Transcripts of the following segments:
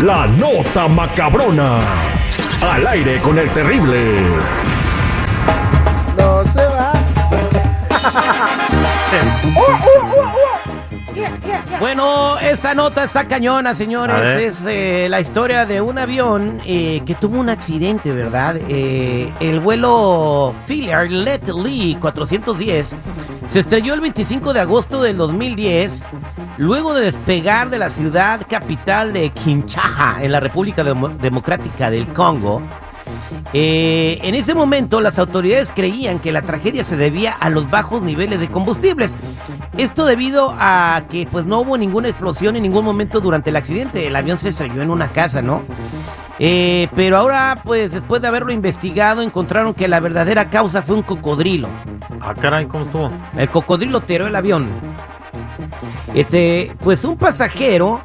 La nota macabrona. Al aire con el terrible. No se va. Bueno, esta nota está cañona, señores. Es eh, la historia de un avión eh, que tuvo un accidente, ¿verdad? Eh, el vuelo Philiar Let Lee 410 se estrelló el 25 de agosto del 2010 luego de despegar de la ciudad capital de Kinshasa en la República Demo- Democrática del Congo. Eh, en ese momento las autoridades creían que la tragedia se debía a los bajos niveles de combustibles. Esto debido a que pues no hubo ninguna explosión en ningún momento durante el accidente. El avión se estrelló en una casa, ¿no? Eh, pero ahora pues después de haberlo investigado encontraron que la verdadera causa fue un cocodrilo. Ah, caray, ¿cómo estuvo? El cocodrilo tiró el avión. Este, pues un pasajero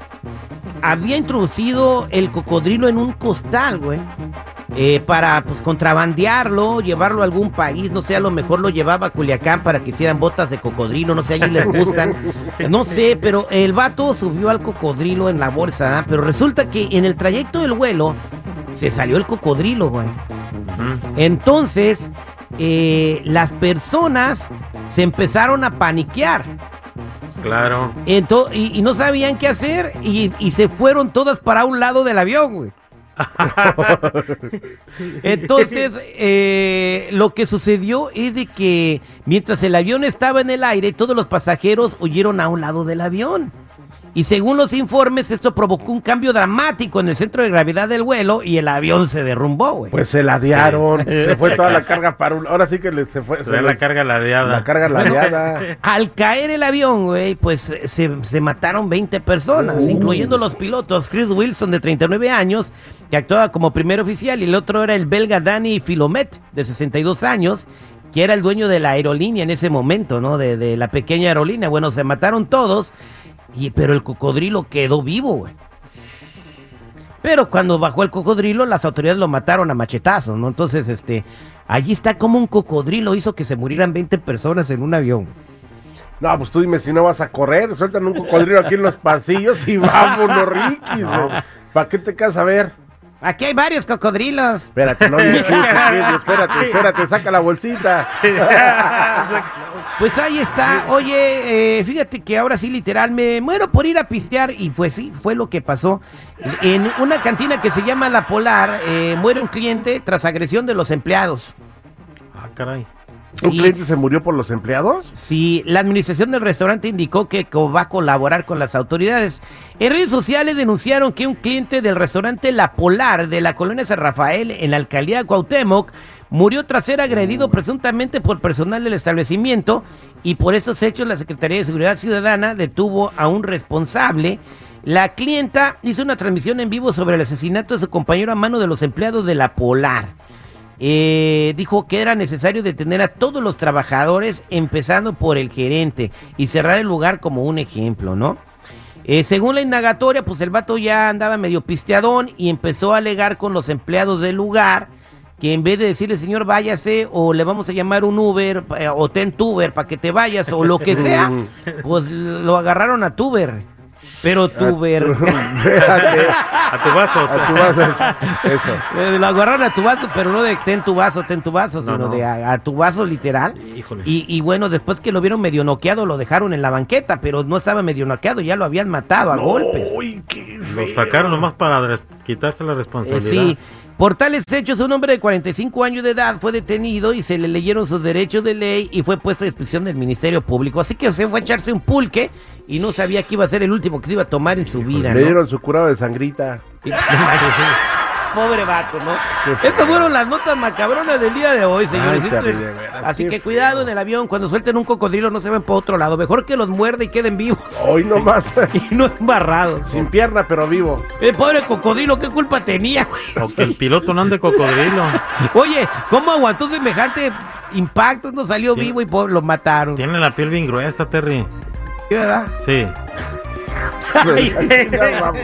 había introducido el cocodrilo en un costal, güey. eh, para pues contrabandearlo, llevarlo a algún país, no sé, a lo mejor lo llevaba a Culiacán para que hicieran botas de cocodrilo, no sé, allí les gustan, no sé, pero el vato subió al cocodrilo en la bolsa, ¿ah? pero resulta que en el trayecto del vuelo se salió el cocodrilo, güey. Entonces, eh, las personas se empezaron a paniquear claro. ento- y, y no sabían qué hacer y, y se fueron todas para un lado del avión, güey. Entonces, eh, lo que sucedió es de que mientras el avión estaba en el aire, todos los pasajeros huyeron a un lado del avión. Y según los informes, esto provocó un cambio dramático en el centro de gravedad del vuelo y el avión se derrumbó, güey. Pues se ladearon. Se fue toda la carga para un. Ahora sí que le- se fue. se la carga ladeada. la carga ladeada. Al caer el avión, güey, pues se, se mataron 20 personas, Uh. incluyendo los pilotos. Chris Wilson, de 39 años, que actuaba como primer oficial, y el otro era el belga Danny Filomet, de 62 años, que era el dueño de la aerolínea en ese momento, ¿no? De, de la pequeña aerolínea. Bueno, se mataron todos, y, pero el cocodrilo quedó vivo, güey. Pero cuando bajó el cocodrilo, las autoridades lo mataron a machetazos, ¿no? Entonces, este, allí está como un cocodrilo hizo que se murieran 20 personas en un avión. No, pues tú dime si no vas a correr. Sueltan un cocodrilo aquí en los pasillos y vámonos, Ricky. No. ¿Para qué te quedas a ver? Aquí hay varios cocodrilos. Espérate, no Chiquillo, espérate, espérate, saca la bolsita. Pues ahí está. Oye, eh, fíjate que ahora sí, literal, me muero por ir a pistear. Y fue sí, fue lo que pasó. En una cantina que se llama La Polar, eh, muere un cliente tras agresión de los empleados. Ah, caray. ¿Un Sí. cliente se murió por los empleados? Sí, la administración del restaurante indicó que va a colaborar con las autoridades. En redes sociales denunciaron que un cliente del restaurante La Polar de la colonia San Rafael en la alcaldía de Cuauhtémoc murió tras ser agredido presuntamente por personal del establecimiento y por estos hechos la Secretaría de Seguridad Ciudadana detuvo a un responsable. La clienta hizo una transmisión en vivo sobre el asesinato de su compañero a mano de los empleados de La Polar. Eh, dijo que era necesario detener a todos los trabajadores, empezando por el gerente, y cerrar el lugar como un ejemplo, ¿no? Eh, según la indagatoria, pues el vato ya andaba medio pisteadón y empezó a alegar con los empleados del lugar que en vez de decirle, señor, váyase, o le vamos a llamar un Uber, eh, o ten Tuber para que te vayas, o lo que sea, pues lo agarraron a Tuber. Pero A tu vaso. sea. a tu vaso. Eso. Eh, lo agarraron a tu vaso, pero no de ten tu vaso, ten tu vaso, No, sino no. de a, a tu vaso literal. Híjole. Y, y bueno, después que lo vieron medio noqueado, lo dejaron en la banqueta, pero no estaba medio noqueado, ya lo habían matado a golpes. Uy, qué Lo sacaron nomás para quitarse la Eh, responsabilidad. sí, por tales hechos, un hombre de 45 años de edad fue detenido y se le leyeron sus derechos de ley y fue puesto a disposición del Ministerio Público. Así que se fue a echarse un pulque y no sabía que iba a ser el último que se iba a tomar en su vida. Le ¿no? dieron su curado de sangrita. Pobre vato, ¿no? Qué Estas fueron las notas macabronas del día de hoy, señores. Ay, Así qué que cuidado en el avión, cuando suelten un cocodrilo no se ven por otro lado. Mejor que los muerde y queden vivos Hoy nomás. y no embarrados. Sin pierna, pero vivo. El pobre cocodrilo, ¿qué culpa tenía? güey? O que el piloto no ande cocodrilo. Oye, ¿cómo aguantó semejante impacto? No salió Tiene- vivo y pobre, lo mataron. Tiene la piel bien gruesa, Terry. ¿Sí, ¿Verdad? Sí. Ay, vamos.